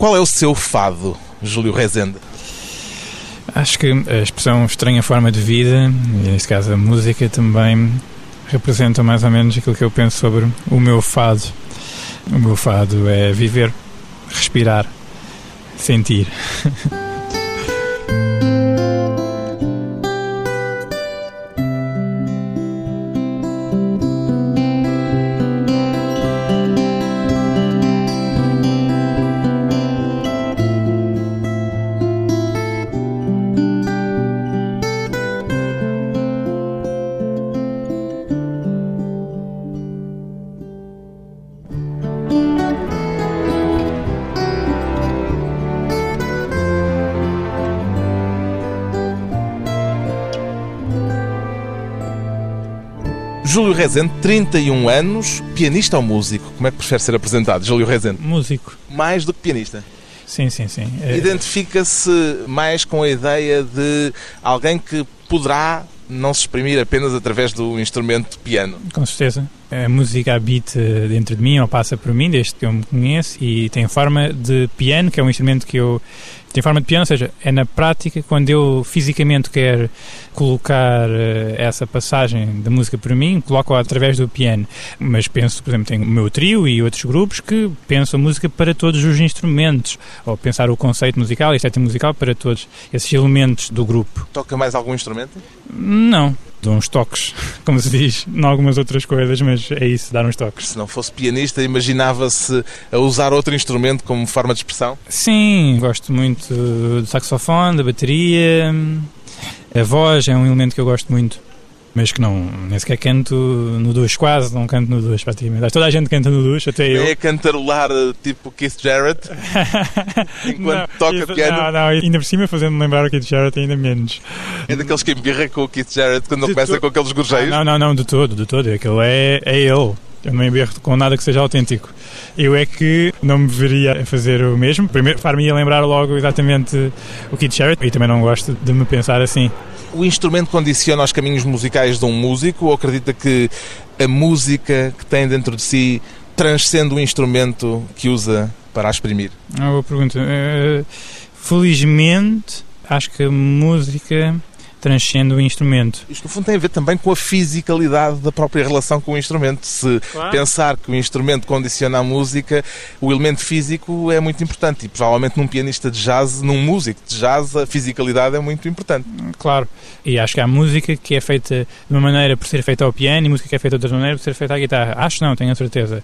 Qual é o seu fado, Júlio Rezende? Acho que a expressão estranha forma de vida, e neste caso a música, também representa mais ou menos aquilo que eu penso sobre o meu fado. O meu fado é viver, respirar, sentir. Rezende, 31 anos, pianista ou músico? Como é que prefere ser apresentado, Júlio Rezende? Músico. Mais do que pianista? Sim, sim, sim. É- Identifica-se mais com a ideia de alguém que poderá não se exprimir apenas através do instrumento piano. Com certeza. A música habita dentro de mim ou passa por mim desde que eu me conheço e tem forma de piano, que é um instrumento que eu. Tem forma de piano, ou seja, é na prática quando eu fisicamente quero colocar eh, essa passagem da música para mim, coloco-a através do piano. Mas penso, por exemplo, tenho o meu trio e outros grupos que pensam a música para todos os instrumentos, ou pensar o conceito musical a estética musical para todos esses elementos do grupo. Toca mais algum instrumento? Não. Dou uns toques, como se diz, em algumas outras coisas, mas é isso, dar uns toques. Se não fosse pianista, imaginava-se a usar outro instrumento como forma de expressão? Sim, gosto muito do saxofone, da bateria. A voz é um elemento que eu gosto muito, mas que não, nem sequer canto no duche, quase não canto no duche, praticamente. Acho Toda a gente canta no duche, até eu. É cantarolar tipo Keith Jarrett enquanto Não, toca isso- piano? Não, não, ainda por cima fazendo-me lembrar o Keith Jarrett ainda menos. É daqueles que embirra com o Keith Jarrett quando De começa to- com aqueles gorjeios? Não, não, não, de todo, de todo. Aquele é, é ele. Eu não emberro com nada que seja autêntico. Eu é que não me veria a fazer o mesmo. Primeiro, far-me ia lembrar logo exatamente o Keith Jarrett e também não gosto de me pensar assim. O instrumento condiciona os caminhos musicais de um músico ou acredita que a música que tem dentro de si transcende o instrumento que usa para a exprimir? Uma boa pergunta. Eh, felizmente, acho que a música transcende o instrumento. Isto, no fundo, tem a ver também com a fisicalidade da própria relação com o instrumento. Se Claro. pensar que o instrumento condiciona a música, o elemento físico é muito importante. E provavelmente num pianista de jazz, num músico de jazz, a fisicalidade é muito importante. Claro. E acho que há música que é feita de uma maneira por ser feita ao piano e música que é feita de outra maneira por ser feita à guitarra. Acho não, tenho a certeza.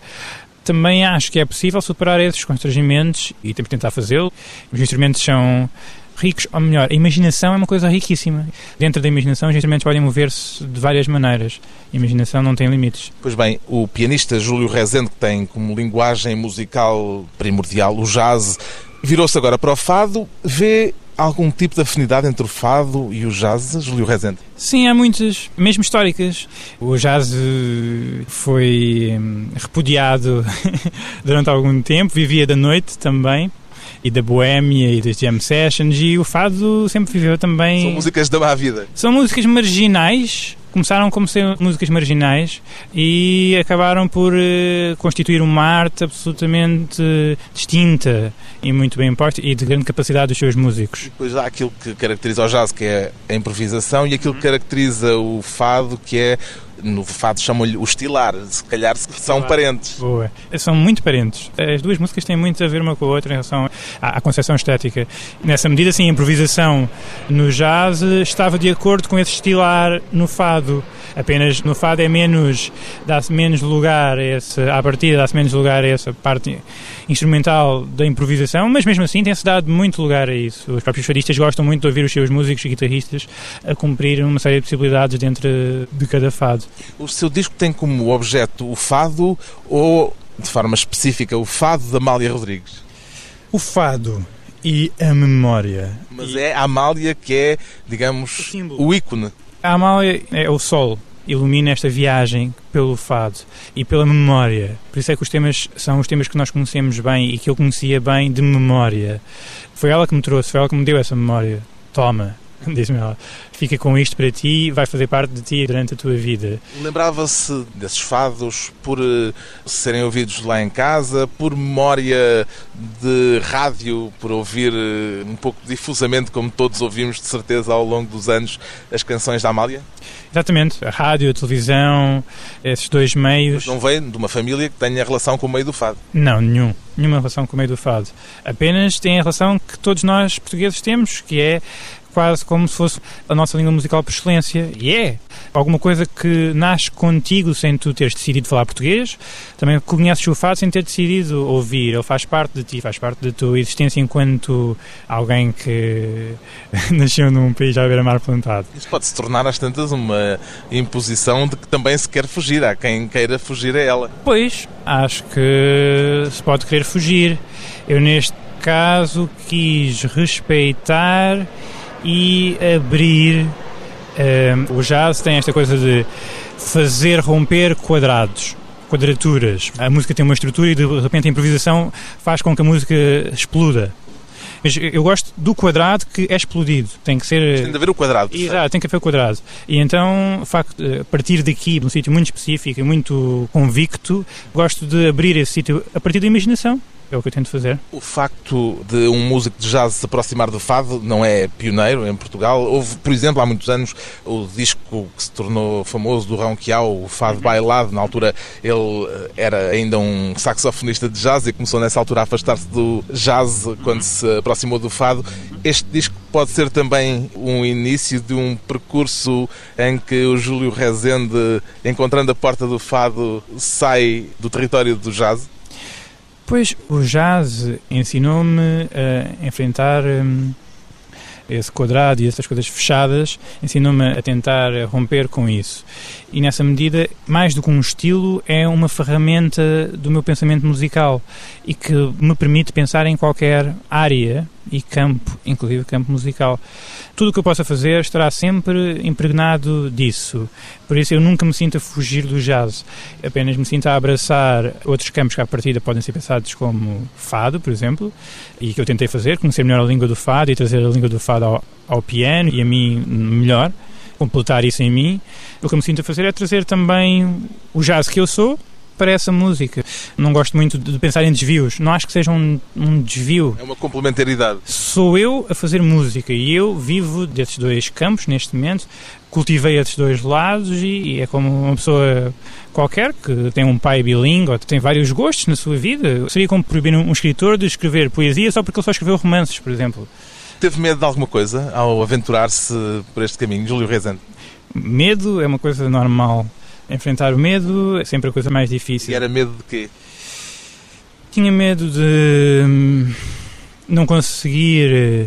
Também acho que é possível superar esses constrangimentos e temos que tentar fazê-lo. Os instrumentos são ricos, ou melhor, a imaginação é uma coisa riquíssima. Dentro da imaginação, os instrumentos podem mover-se de várias maneiras. A imaginação não tem limites. Pois bem, o pianista Júlio Rezende, que tem como linguagem musical primordial o jazz, virou-se agora para o fado. Vê algum tipo de afinidade entre o fado e o jazz, Júlio Rezende? Sim, há muitas, mesmo históricas. O jazz eh, foi hum, repudiado durante algum tempo, vivia da noite também, e da boémia e das jam sessions, e o fado sempre viveu também. São músicas da má vida. São músicas marginais, começaram como ser músicas marginais e acabaram por eh, constituir uma arte absolutamente eh, distinta e muito bem imposta e de grande capacidade dos seus músicos. Depois há aquilo que caracteriza o jazz, que é a improvisação, e aquilo que caracteriza o fado, que é, no fado chamam-lhe o estilar. Se calhar são parentes. Boa. São muito parentes. As duas músicas têm muito a ver uma com a outra em relação à, à concepção estética. Nessa medida, sim, a improvisação no jazz estava de acordo com esse estilar no fado. Apenas no fado é menos, dá-se menos lugar a esse, à partida, dá-se menos lugar a essa parte instrumental da improvisação, mas mesmo assim tem-se dado muito lugar a isso. Os próprios fadistas gostam muito de ouvir os seus músicos e guitarristas a cumprir uma série de possibilidades dentro de cada fado. O seu disco tem como objeto o fado ou, de forma específica, o fado da Amália Rodrigues? O fado e a memória. Mas é a Amália que é, digamos, O o ícone. A Amália é o sol, ilumina esta viagem pelo fado e pela memória. Por isso é que os temas são os temas que nós conhecemos bem e que eu conhecia bem de memória. Foi ela que me trouxe, foi ela que me deu essa memória. Toma, diz-me ela. Fica com isto para ti, vai fazer parte de ti durante a tua vida. Lembrava-se desses fados por uh, serem ouvidos lá em casa, por memória de rádio, por ouvir uh, um pouco difusamente, como todos ouvimos de certeza ao longo dos anos, as canções da Amália? Exatamente. A rádio, a televisão, esses dois meios. Mas não vem de uma família que tenha relação com o meio do fado? Não, nenhum. Nenhuma relação com o meio do fado. Apenas tem a relação que todos nós portugueses temos, que é quase como se fosse a nossa língua musical por excelência. E é alguma coisa que nasce contigo sem tu teres decidido falar português. Também conheces o fado sem ter decidido ouvir. Ele faz parte de ti, faz parte da tua existência enquanto alguém que nasceu num país já à beira-mar plantado. Isso pode se tornar às tantas uma imposição de que também se quer fugir. Há quem queira fugir a ela. Pois, acho que se pode querer fugir. Eu, neste caso, quis respeitar e abrir. Um, ehm, o jazz tem esta coisa de fazer romper quadrados, quadraturas. A música tem uma estrutura e de repente a improvisação faz com que a música exploda. Mas eu gosto do quadrado que é explodido. Tem que ser. Tem de haver o quadrado. Exato, tem que haver o quadrado. E então, facto, a partir daqui, num sítio muito específico e muito convicto, gosto de abrir esse sítio a partir da imaginação. É o que eu tento fazer. O facto de um músico de jazz se aproximar do fado não é pioneiro em Portugal. Houve, por exemplo, há muitos anos, o disco que se tornou famoso do Rão Quiao, o Fado uhum. Bailado. Na altura ele eh, era ainda um saxofonista de jazz e começou nessa altura a afastar-se do jazz quando se aproximou do fado. Este disco pode ser também um início de um percurso em que o Júlio Rezende, encontrando a porta do fado, sai do território do jazz? Pois, o jazz ensinou-me a enfrentar hum, esse quadrado e essas coisas fechadas, ensinou-me a tentar romper com isso. E nessa medida, mais do que um estilo, é uma ferramenta do meu pensamento musical e que me permite pensar em qualquer área e campo, inclusive campo musical. Tudo o que eu possa fazer estará sempre impregnado disso. Por isso eu nunca me sinto a fugir do jazz. Apenas me sinto a abraçar outros campos que à partida podem ser pensados como fado, por exemplo, e que eu tentei fazer, conhecer melhor a língua do fado e trazer a língua do fado ao, ao piano e a mim melhor, completar isso em mim. O que eu me sinto a fazer é trazer também o jazz que eu sou, para essa música. Não gosto muito de pensar em desvios. Não acho que seja um, um desvio. É uma complementaridade. Sou eu a fazer música e eu vivo desses dois campos neste momento. Cultivei esses dois lados e, e é como uma pessoa qualquer que tem um pai bilingue ou tem vários gostos na sua vida. Seria como proibir um, um escritor de escrever poesia só porque ele só escreveu romances, por exemplo. Teve medo de alguma coisa ao aventurar-se por este caminho, Júlio Rezende? Medo é uma coisa normal enfrentar o medo é sempre a coisa mais difícil. E era medo de quê? Tinha medo de hum, não conseguir eh,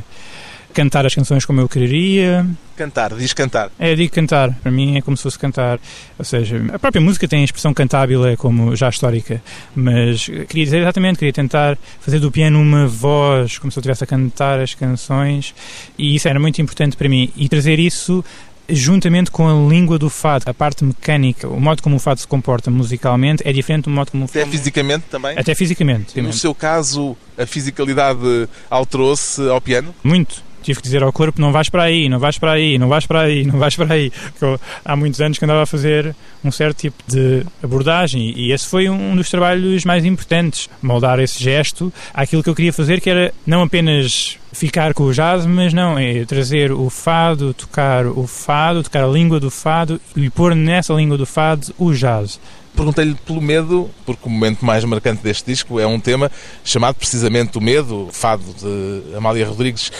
cantar as canções como eu queria. Cantar, diz cantar. É, digo cantar. Para mim é como se fosse cantar. Ou seja, a própria música tem a expressão cantábil, é como já histórica. Mas queria dizer exatamente, queria tentar fazer do piano uma voz, como se eu estivesse a cantar as canções. E isso era muito importante para mim. E trazer isso juntamente com a língua do fado, a parte mecânica, o modo como o fado se comporta musicalmente é diferente do modo como... Até fisicamente também? Até fisicamente. No seu caso, a fisicalidade alterou-se ao piano? Muito tive que dizer ao corpo: não vais para aí, não vais para aí, não vais para aí, não vais para aí. Porque há muitos anos que andava a fazer um certo tipo de abordagem e esse foi um dos trabalhos mais importantes. Moldar esse gesto àquilo que eu queria fazer, que era não apenas ficar com o jazz, mas não, é trazer o fado, tocar o fado, tocar a língua do fado e pôr nessa língua do fado o jazz. Perguntei-lhe pelo medo, porque o momento mais marcante deste disco é um tema chamado precisamente o medo, fado de Amália Rodrigues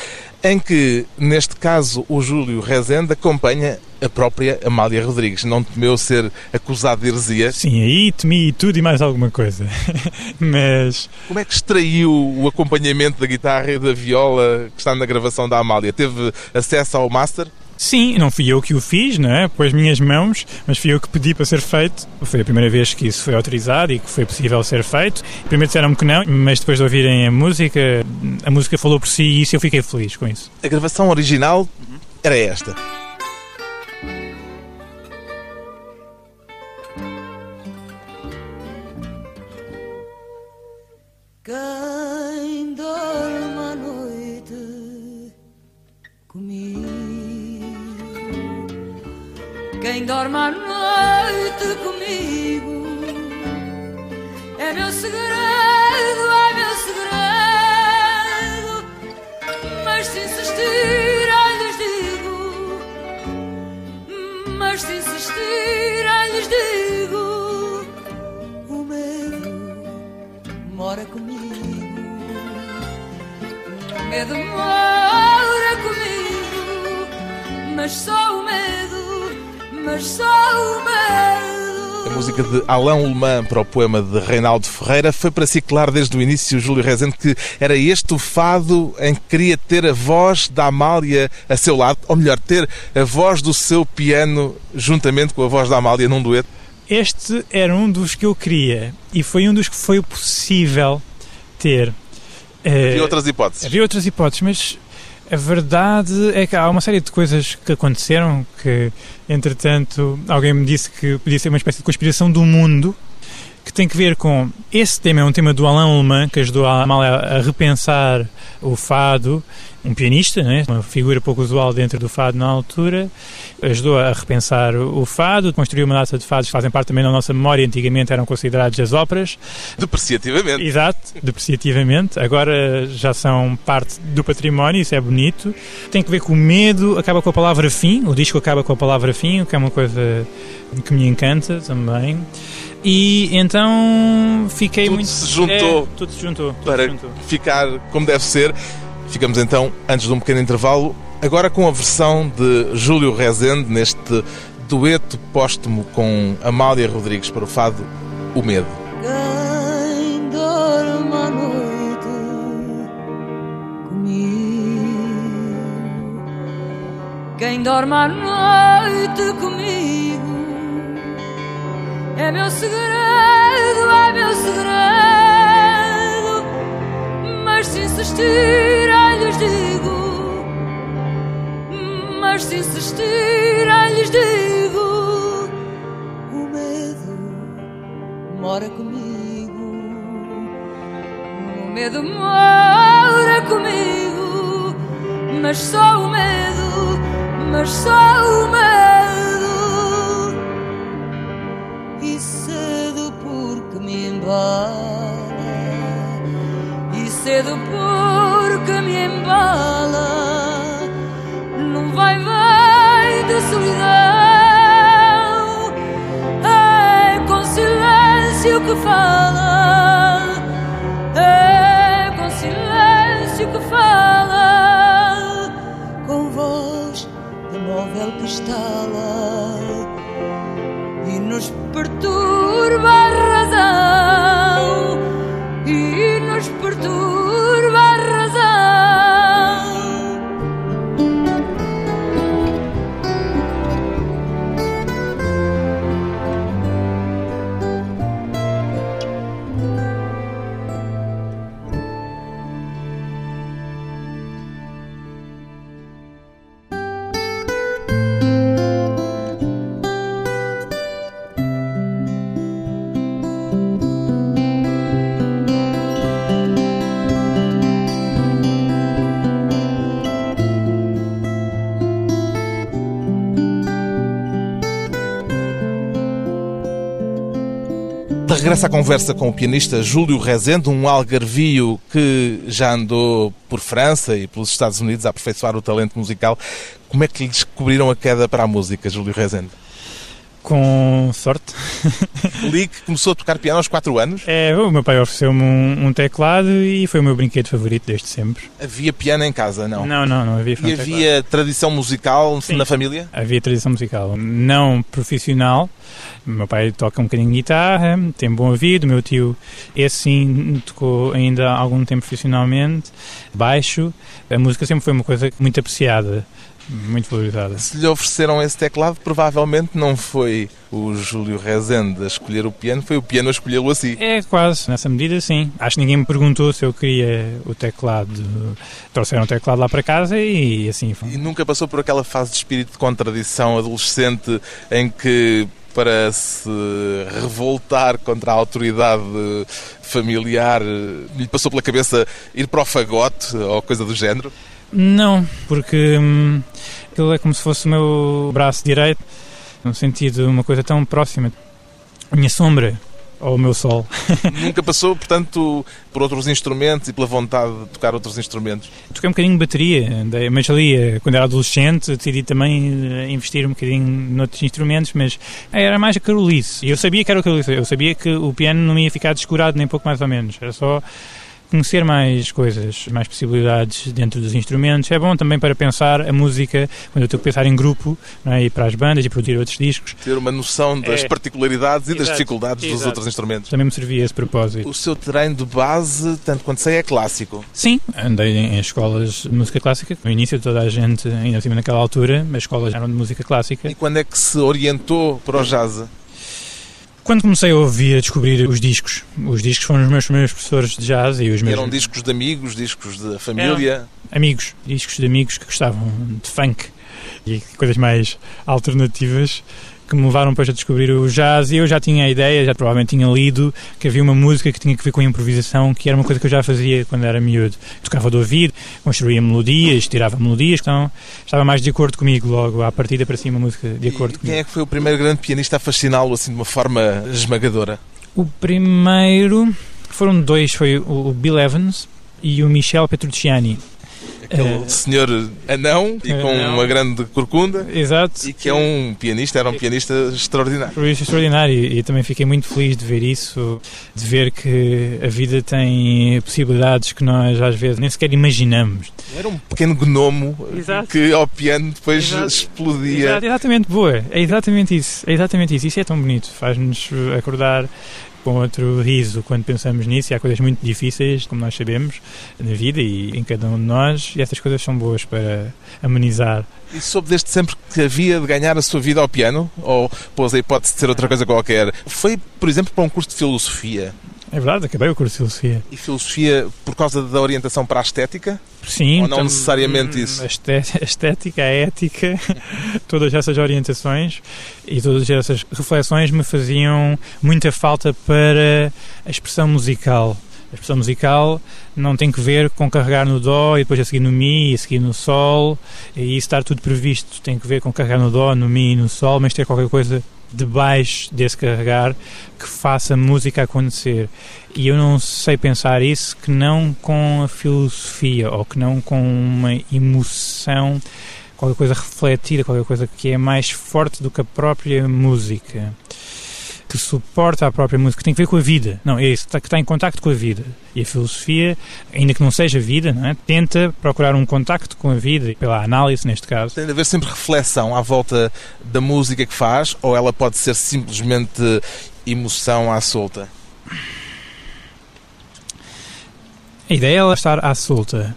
em que, neste caso, o Júlio Rezende acompanha a própria Amália Rodrigues. Não temeu ser acusado de heresia? Sim, aí temi tudo e mais alguma coisa. Mas. Como é que extraiu o acompanhamento da guitarra e da viola que está na gravação da Amália? Teve acesso ao master? Sim, não fui eu que o fiz, não é? Pôs minhas mãos, mas fui eu que pedi para ser feito. Foi a primeira vez que isso foi autorizado e que foi possível ser feito. Primeiro disseram-me que não, mas depois de ouvirem a música, a música falou por si e isso eu fiquei feliz com isso. A gravação original era esta. Dorme à noite comigo é meu segredo, é meu segredo. Mas se insistir, ai lhes digo. Mas se insistir, ai lhes digo. O medo mora comigo. O medo mora comigo. Mas só o medo, mas só o medo. A música de Alain Ullmann para o poema de Reinaldo Ferreira foi para si claro desde o início, Júlio Rezende, que era este o fado em que queria ter a voz da Amália a seu lado, ou melhor, ter a voz do seu piano juntamente com a voz da Amália num dueto? Este era um dos que eu queria e foi um dos que foi possível ter. E Eh, outras hipóteses? Havia outras hipóteses, mas a verdade é que há uma série de coisas que aconteceram que, entretanto, alguém me disse que podia ser uma espécie de conspiração do mundo que tem que ver com esse tema é um tema do Alain Ullmann que ajudou a Amália a repensar o fado um pianista, né? uma figura pouco usual dentro do fado na altura, ajudou a repensar o fado, construiu uma data de fados que fazem parte também da nossa memória, antigamente eram considerados as óperas, Depreciativamente. Exato, depreciativamente. Agora já são parte do património, isso é bonito. Tem que ver com o medo, acaba com a palavra fim. O disco acaba com a palavra fim, o que é uma coisa que me encanta também. E então fiquei Tudo muito. se juntou É, tudo se juntou. tudo para se juntou. ficar como deve ser. Ficamos então, antes de um pequeno intervalo, agora com a versão de Júlio Rezende neste dueto póstumo com Amália Rodrigues para o fado O Medo. Quem dorme à noite comigo, quem dorme à noite comigo, é meu segredo, é meu segredo. Mas se insistir, ai lhes digo, mas se insistir, ai lhes digo, o medo mora comigo. O medo mora comigo, mas só o De regresso à conversa com o pianista Júlio Rezende, um algarvio que já andou por França e pelos Estados Unidos a aperfeiçoar o talento musical. Como é que lhe descobriram a queda para a música, Júlio Rezende? Com sorte. Li que começou a tocar piano aos 4 anos. É, o meu pai ofereceu-me um, um teclado e foi o meu brinquedo favorito desde sempre. Havia piano em casa, não? Não, não, não havia. E um teclado. havia tradição musical Sim. na família? Havia tradição musical, não profissional. O meu pai toca um bocadinho de guitarra, tem bom ouvido. O meu tio, esse sim, tocou ainda há algum tempo profissionalmente. Baixo. A música sempre foi uma coisa muito apreciada, muito valorizada. Se lhe ofereceram esse teclado, provavelmente não foi o Júlio Rezende a escolher o piano, foi o piano a escolhê-lo assim. É quase, nessa medida sim. Acho que ninguém me perguntou se eu queria o teclado. Trouxeram o teclado lá para casa e assim foi. E nunca passou por aquela fase de espírito de contradição adolescente em que, para se revoltar contra a autoridade familiar, lhe passou pela cabeça ir para o fagote ou coisa do género? Não, porque hum, aquilo é como se fosse o meu braço direito no sentido uma coisa tão próxima. A minha sombra ou o meu sol. Nunca passou, portanto, por outros instrumentos e pela vontade de tocar outros instrumentos? Toquei um bocadinho de bateria, mas ali, eh, quando era adolescente, decidi também eh, investir um bocadinho noutros instrumentos, mas era mais a carolice. E eu sabia que era o carolice, eu sabia que o piano não ia ficar descurado nem pouco mais ou menos. Era só conhecer mais coisas, mais possibilidades dentro dos instrumentos. É bom também para pensar a música, quando eu estou a pensar em grupo, é? e para as bandas e produzir outros discos. Ter uma noção das é. particularidades e Exato. das dificuldades Exato. dos outros instrumentos. Também me servia esse propósito. O seu treino de base, tanto quanto sei, é clássico? Sim, andei em escolas de música clássica. No início toda a gente, ainda acima naquela altura, as escolas eram de música clássica. E quando é que se orientou para o jazz? Quando comecei a ouvir, a descobrir os discos, os discos foram os meus primeiros professores de jazz e os meus... Eram discos de amigos, discos de família? Eram amigos, discos de amigos que gostavam de funk e coisas mais alternativas que me levaram depois a descobrir o jazz e eu já tinha a ideia, já provavelmente tinha lido que havia uma música que tinha que ver com a improvisação, que era uma coisa que eu já fazia quando era miúdo. Tocava de ouvido, construía melodias, tirava melodias, então estava mais de acordo comigo logo, à partida para cima, uma música de acordo e comigo. Quem é que foi o primeiro grande pianista a fasciná-lo assim de uma forma esmagadora? O primeiro foram dois, foi o Bill Evans e o Michel Petrucciani. Aquele é. senhor anão e com anão. uma grande corcunda. Exato. E que é um pianista, era um pianista extraordinário. Pianista extraordinário e também fiquei muito feliz de ver isso, de ver que a vida tem possibilidades que nós às vezes nem sequer imaginamos. Era um pequeno gnomo Exato. que ao piano depois Exato. explodia. Exato, exatamente, boa. É exatamente isso. É exatamente isso. Isso é tão bonito. Faz-nos acordar com outro riso quando pensamos nisso. E há coisas muito difíceis, como nós sabemos, na vida e em cada um de nós, e essas coisas são boas para amenizar. E soube desde sempre que havia de ganhar a sua vida ao piano? Ou pôs a hipótese de ser outra coisa qualquer? Foi, por exemplo, para um curso de filosofia? É verdade, acabei o curso de filosofia. E filosofia por causa da orientação para a estética? Sim. Ou não necessariamente hum, isso? A estética, a ética, todas essas orientações e todas essas reflexões me faziam muita falta para a expressão musical. A expressão musical não tem que ver com carregar no Dó e depois a seguir no Mi e a seguir no Sol e estar tudo previsto. Tem que ver com carregar no Dó, no Mi e no Sol, mas ter qualquer coisa debaixo desse carregar que faça música acontecer. E eu não sei pensar isso que não com a filosofia ou que não com uma emoção, qualquer coisa refletida, qualquer coisa que é mais forte do que a própria música que suporta a própria música, que tem a ver com a vida. Não, é isso, que está em contacto com a vida. E a filosofia, ainda que não seja vida, não é? tenta procurar um contacto com a vida, pela análise neste caso. Tem de haver sempre reflexão à volta da música que faz, ou ela pode ser simplesmente emoção à solta? A ideia é ela estar à solta,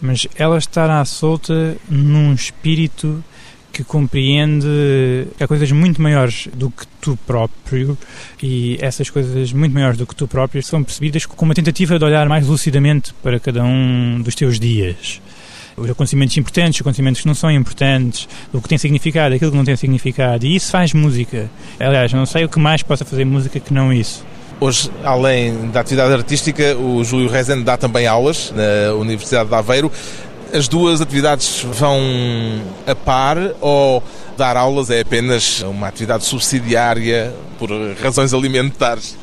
mas ela estar à solta num espírito que compreende que há coisas muito maiores do que tu próprio e essas coisas muito maiores do que tu próprio são percebidas com uma tentativa de olhar mais lucidamente para cada um dos teus dias. Os acontecimentos importantes, os acontecimentos que não são importantes, o que tem significado, aquilo que não tem significado. E isso faz música. Aliás, não sei o que mais possa fazer música que não isso. Hoje, além da atividade artística, o Júlio Rezende dá também aulas na Universidade de Aveiro. As duas atividades vão a par ou dar aulas é apenas uma atividade subsidiária por razões alimentares?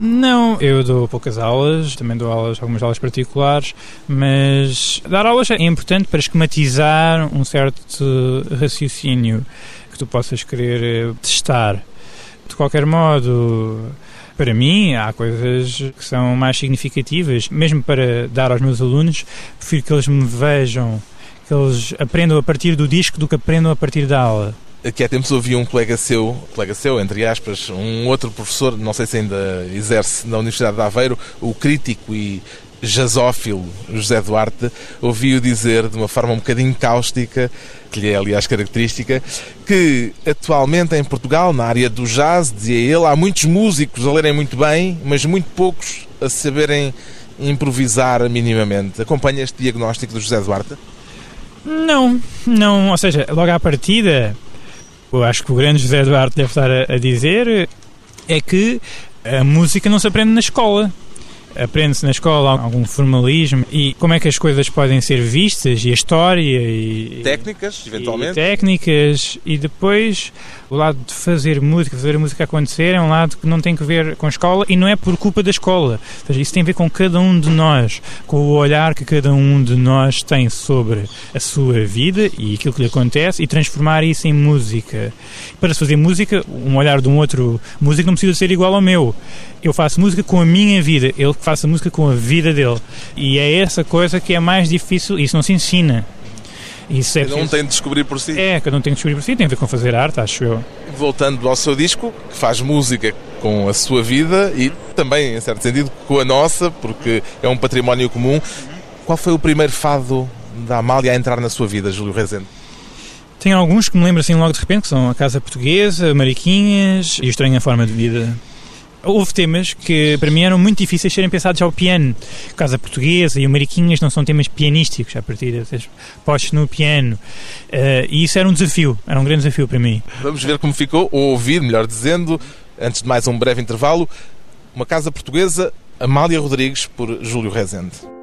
Não, eu dou poucas aulas, também dou aulas, algumas aulas particulares, mas dar aulas é importante para esquematizar um certo raciocínio que tu possas querer eh, testar. De qualquer modo, para mim, há coisas que são mais significativas, mesmo para dar aos meus alunos, prefiro que eles me vejam, que eles aprendam a partir do disco do que aprendam a partir da aula. Aqui há tempos ouvi um colega seu, colega seu, entre aspas, um outro professor, não sei se ainda exerce na Universidade de Aveiro, o crítico e jazzófilo José Duarte, ouvi-o dizer de uma forma um bocadinho cáustica, que lhe é aliás característica, que atualmente em Portugal, na área do jazz, dizia ele, há muitos músicos a lerem muito bem, mas muito poucos a saberem improvisar minimamente. Acompanha este diagnóstico do José Duarte? Não, não, ou seja, logo à partida, eu acho que o grande José Duarte deve estar a, a dizer é que a música não se aprende na escola aprende-se na escola algum formalismo? E como é que as coisas podem ser vistas? E a história? E técnicas, eventualmente. E técnicas? E depois o lado de fazer música, fazer a música acontecer é um lado que não tem que ver com a escola e não é por culpa da escola. Ou seja, isso tem a ver com cada um de nós, com o olhar que cada um de nós tem sobre a sua vida e aquilo que lhe acontece e transformar isso em música. Para se fazer música, um olhar de um outro músico não precisa ser igual ao meu. Eu faço música com a minha vida, ele faça música com a vida dele. E é essa coisa que é mais difícil, isso não se ensina. Isso é cada um tem de descobrir por si. É, cada um tem de descobrir por si, tem a ver com fazer arte, acho eu. Voltando ao seu disco, que faz música com a sua vida e também, em certo sentido, com a nossa, porque é um património comum. Qual foi o primeiro fado da Amália a entrar na sua vida, Júlio Rezende? Tem alguns que me lembro assim logo de repente, que são A Casa Portuguesa, Mariquinhas e Estranha Forma de Vida. Houve temas que para mim eram muito difíceis de serem pensados ao piano. Casa Portuguesa e o Mariquinhas não são temas pianísticos, a partir de postos no piano. Uh, e isso era um desafio, era um grande desafio para mim. Vamos ver como ficou, ou ouvir, melhor dizendo, antes de mais um breve intervalo, uma Casa Portuguesa, Amália Rodrigues, por Júlio Rezende.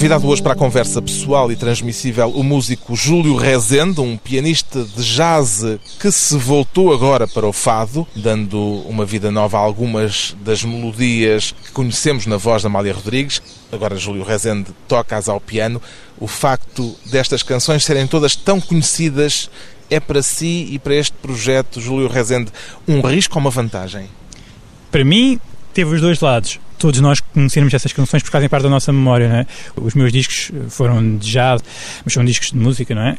Convidado hoje para a conversa pessoal e transmissível o músico Júlio Rezende, um pianista de jazz que se voltou agora para o fado, dando uma vida nova a algumas das melodias que conhecemos na voz da Amália Rodrigues. Agora Júlio Rezende toca-as ao piano. O facto destas canções serem todas tão conhecidas é para si e para este projeto, Júlio Rezende, um risco ou uma vantagem? Para mim, teve os dois lados todos nós conhecermos essas canções porque fazem parte da nossa memória, não é? Os meus discos foram de jazz, mas são discos de música, não é?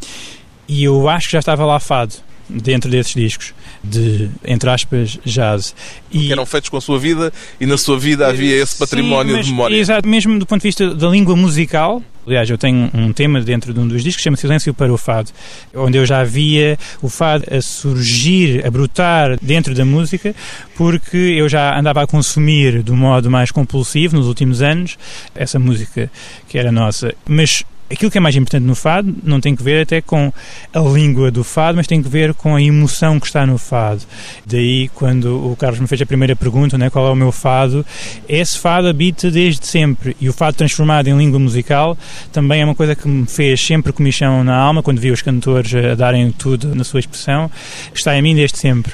E eu acho que já estava lá fado dentro desses discos de, entre aspas, jazz. E que eram feitos com a sua vida e na sua vida havia esse património Sim, mas, de memória. Exato, mesmo do ponto de vista da língua musical. Aliás, eu tenho um tema dentro de um dos discos que chama Silêncio para o Fado, onde eu já via o fado a surgir, a brotar dentro da música, porque eu já andava a consumir do modo mais compulsivo nos últimos anos essa música que era nossa. Mas aquilo que é mais importante no fado não tem que ver até com a língua do fado, mas tem que ver com a emoção que está no fado. Daí, quando o Carlos me fez a primeira pergunta, né, qual é o meu fado, esse fado habita desde sempre. E o fado transformado em língua musical também é uma coisa que me fez sempre comichão na alma, quando vi os cantores a darem tudo na sua expressão, está em mim desde sempre.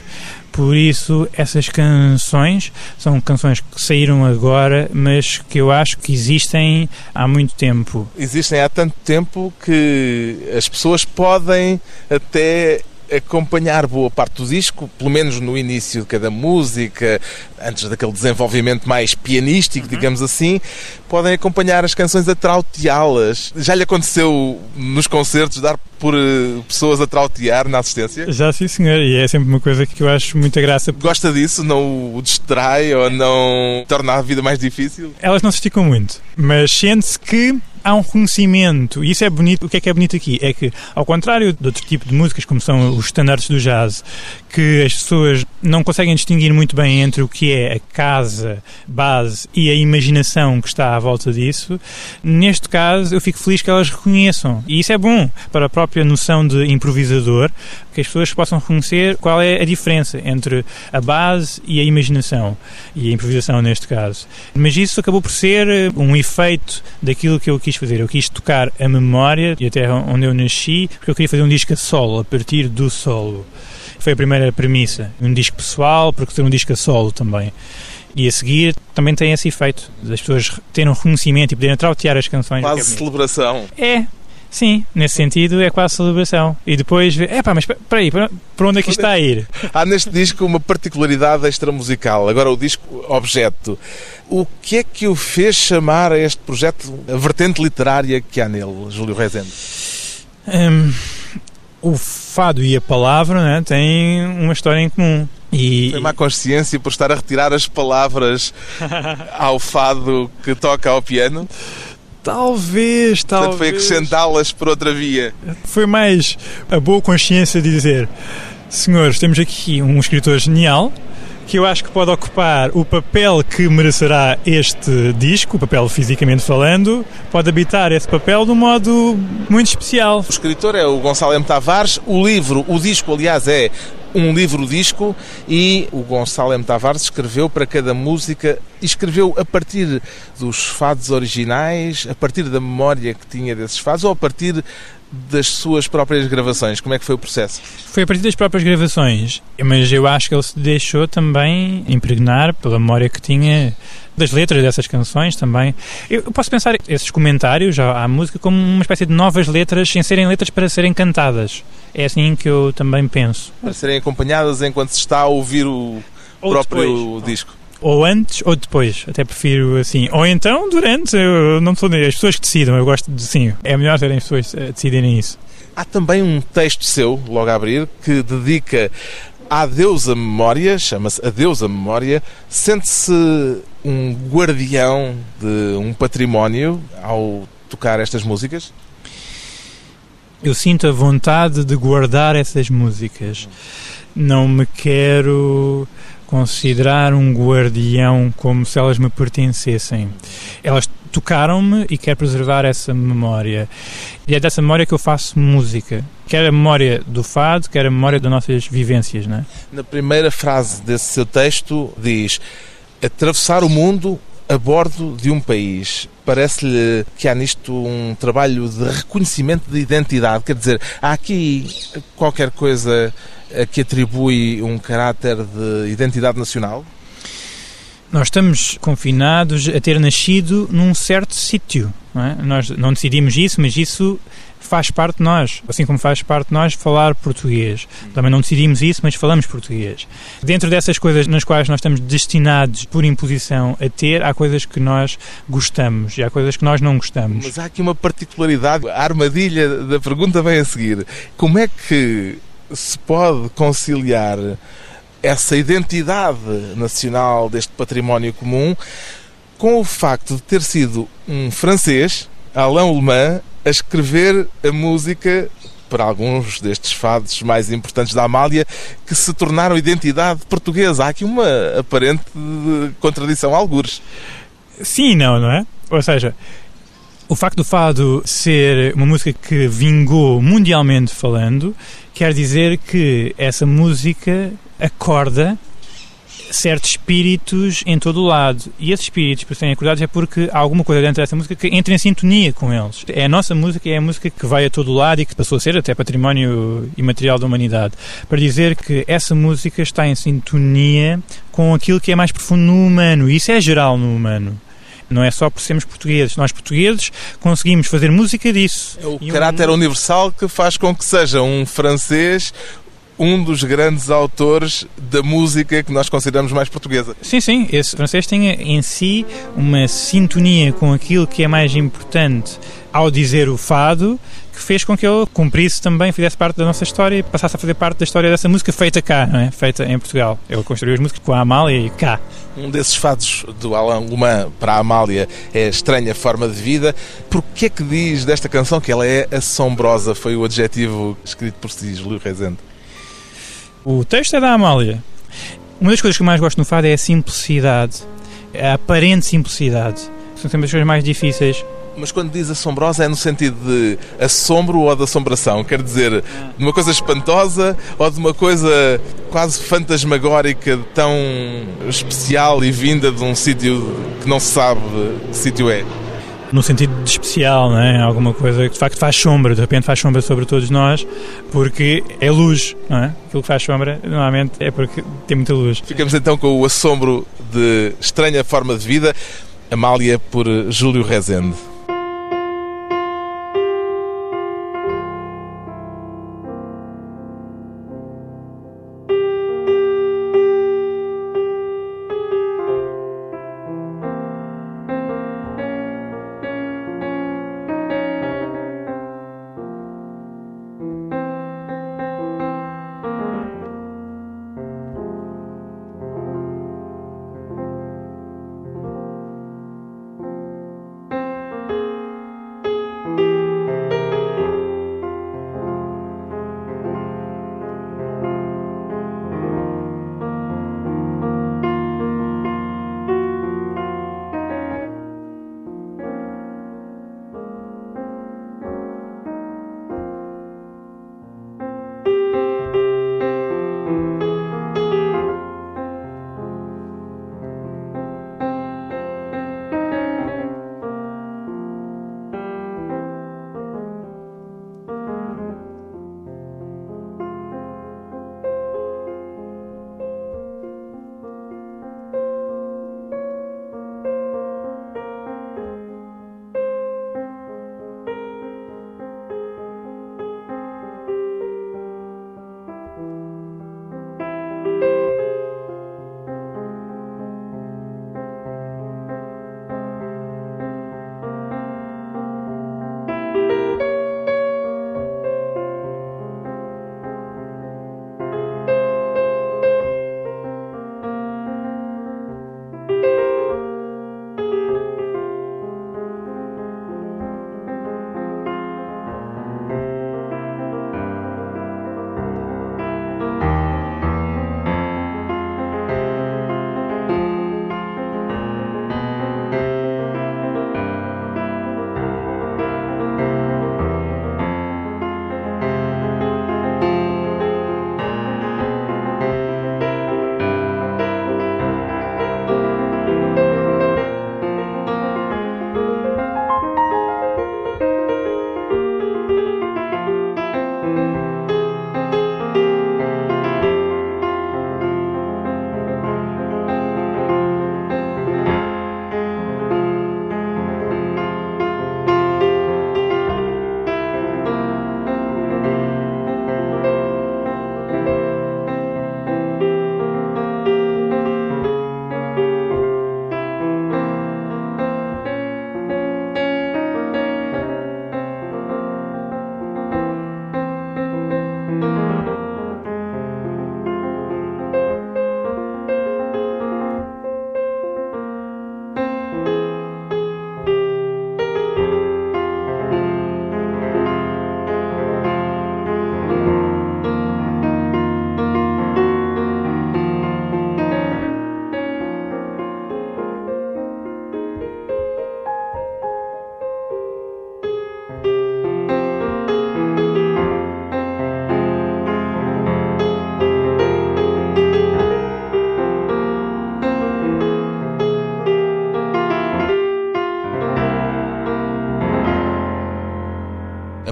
Por isso, essas canções são canções que saíram agora, mas que eu acho que existem há muito tempo. Existem há tanto tempo que as pessoas podem até acompanhar boa parte do disco, pelo menos no início de cada música, antes daquele desenvolvimento mais pianístico, uhum. digamos assim, podem acompanhar as canções a trauteá-las. Já lhe aconteceu nos concertos dar por uh, pessoas a trautear na assistência? Já sim, senhor, e é sempre uma coisa que eu acho muita graça. Gosta disso? Não o distrai ou não torna a vida mais difícil? Elas não se esticam muito, mas sente-se que há um reconhecimento, e isso é bonito. O que é que é bonito aqui? É que, ao contrário de outro tipo de músicas, como são os standards do jazz, que as pessoas não conseguem distinguir muito bem entre o que é a casa base e a imaginação que está à volta disso, neste caso eu fico feliz que elas reconheçam. E isso é bom para a própria noção de improvisador, que as pessoas possam reconhecer qual é a diferença entre a base e a imaginação, e a improvisação neste caso. Mas isso acabou por ser um efeito daquilo que eu quis fazer. Eu quis tocar a memória e a terra onde eu nasci, porque eu queria fazer um disco a solo, a partir do solo. Foi a primeira premissa. Um disco pessoal, porque ser um disco a solo também. E a seguir também tem esse efeito, das pessoas terem um reconhecimento e poderem trautear as canções. Quase celebração. É, Sim, nesse sentido é quase celebração. E depois, é pá, mas espera aí, para onde é que isto está a ir? Há neste disco uma particularidade extramusical. Agora, o disco Objeto. O que é que o fez chamar a este projeto, a vertente literária que há nele, Júlio Rezende? Hum, o fado e a palavra né, têm uma história em comum. E... Tem má consciência por estar a retirar as palavras ao fado que toca ao piano? Talvez, talvez. Portanto, foi acrescentá-las por outra via. Foi mais a boa consciência de dizer: senhores, temos aqui um escritor genial que eu acho que pode ocupar o papel que merecerá este disco, o papel fisicamente falando, pode habitar esse papel de um modo muito especial. O escritor é o Gonçalo M. Tavares, o livro, o disco, aliás, é um livro-disco e o Gonçalo M. Tavares escreveu para cada música, escreveu a partir dos fados originais, a partir da memória que tinha desses fados ou a partir das suas próprias gravações? Como é que foi o processo? Foi a partir das próprias gravações, mas eu acho que ele se deixou também impregnar pela memória que tinha das letras dessas canções também. Eu posso pensar esses comentários à música como uma espécie de novas letras, sem serem letras para serem cantadas. É assim que eu também penso. Para serem acompanhadas enquanto se está a ouvir o Ou próprio depois. disco ou antes ou depois, até prefiro assim, ou então durante, eu não sou as pessoas que decidam, eu gosto de sim, é melhor verem as pessoas eh, decidirem isso. Há também um texto seu, logo a abrir, que dedica à deusa memória, chama-se A Deusa Memória, sente-se um guardião de um património ao tocar estas músicas? Eu sinto a vontade de guardar essas músicas. Não me quero considerar um guardião como se elas me pertencessem. Elas tocaram-me e quero preservar essa memória. E é dessa memória que eu faço música. Quer a memória do fado, quer a memória das nossas vivências, não é? Na primeira frase desse seu texto diz atravessar o mundo a bordo de um país. Parece-lhe que há nisto um trabalho de reconhecimento de identidade, quer dizer, há aqui qualquer coisa que atribui um caráter de identidade nacional? Nós estamos confinados a ter nascido num certo sítio. Não é? Nós não decidimos isso, mas isso faz parte de nós, assim como faz parte de nós falar português. Também não decidimos isso, mas falamos português. Dentro dessas coisas nas quais nós estamos destinados por imposição a ter, há coisas que nós gostamos e há coisas que nós não gostamos. Mas há aqui uma particularidade, a armadilha da pergunta vem a seguir. Como é que se pode conciliar essa identidade nacional deste património comum com o facto de ter sido um francês, Alain Ullmann, a escrever a música para alguns destes fados mais importantes da Amália que se tornaram identidade portuguesa. Há aqui uma aparente contradição, algures. Sim não, não é? Ou seja, o facto do fado ser uma música que vingou mundialmente falando quer dizer que essa música acorda certos espíritos em todo o lado. E esses espíritos, por serem acordados, é porque há alguma coisa dentro dessa música que entra em sintonia com eles. É a nossa música, é a música que vai a todo o lado e que passou a ser até património imaterial da humanidade. Para dizer que essa música está em sintonia com aquilo que é mais profundo no humano. E isso é geral no humano. Não é só por sermos portugueses. Nós, portugueses, conseguimos fazer música disso. É o e caráter um... universal que faz com que seja um francês um dos grandes autores da música que nós consideramos mais portuguesa. Sim, sim. Esse francês tem em si uma sintonia com aquilo que é mais importante ao dizer o fado, que fez com que ele cumprisse também, fizesse parte da nossa história e passasse a fazer parte da história dessa música feita cá, não é? feita em Portugal. Ele construiu as músicas com a Amália e cá. Um desses fados do Alain Luman para a Amália é Estranha Forma de Vida. Por que é que diz desta canção que ela é assombrosa? Foi o adjetivo escrito por si, Júlio Rezende. O texto é da Amália. Uma das coisas que eu mais gosto no fado é a simplicidade, a aparente simplicidade. São sempre as coisas mais difíceis. Mas quando diz assombrosa é no sentido de assombro ou de assombração? Quer dizer, de uma coisa espantosa ou de uma coisa quase fantasmagórica, tão especial e vinda de um sítio que não se sabe que sítio é? no sentido de especial, não é? Alguma coisa que de facto faz sombra, de repente faz sombra sobre todos nós, porque é luz, não é? Aquilo que faz sombra normalmente é porque tem muita luz. Ficamos então com o assombro de estranha forma de vida, Amália por Júlio Rezende.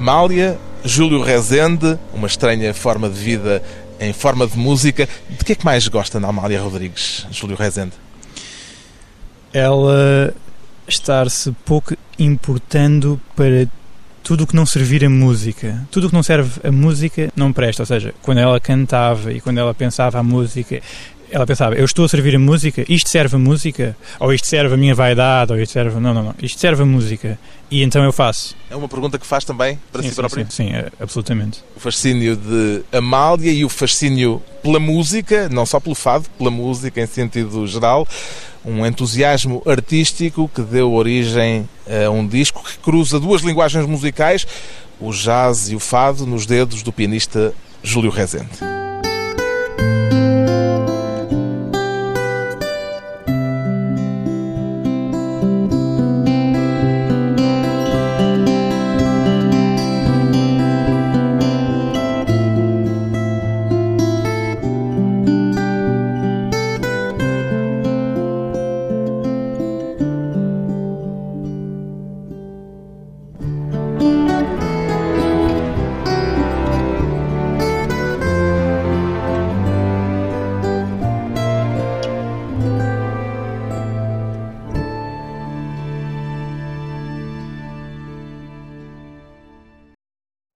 Amália, Júlio Rezende, uma estranha forma de vida em forma de música. De que é que mais gosta na Amália Rodrigues, Júlio Rezende? Ela estar-se pouco importando para tudo o que não servir a música. Tudo o que não serve a música não presta. Ou seja, quando ela cantava e quando ela pensava a música, ela pensava, eu estou a servir a música, isto serve a música, ou isto serve a minha vaidade, ou isto serve. Não, não, não. Isto serve a música. E então eu faço. É uma pergunta que faz também para sim, si sim, próprio? Sim, sim, é, absolutamente. O fascínio de Amália e o fascínio pela música, não só pelo fado, pela música em sentido geral. Um entusiasmo artístico que deu origem a um disco que cruza duas linguagens musicais, o jazz e o fado, nos dedos do pianista Júlio Rezende.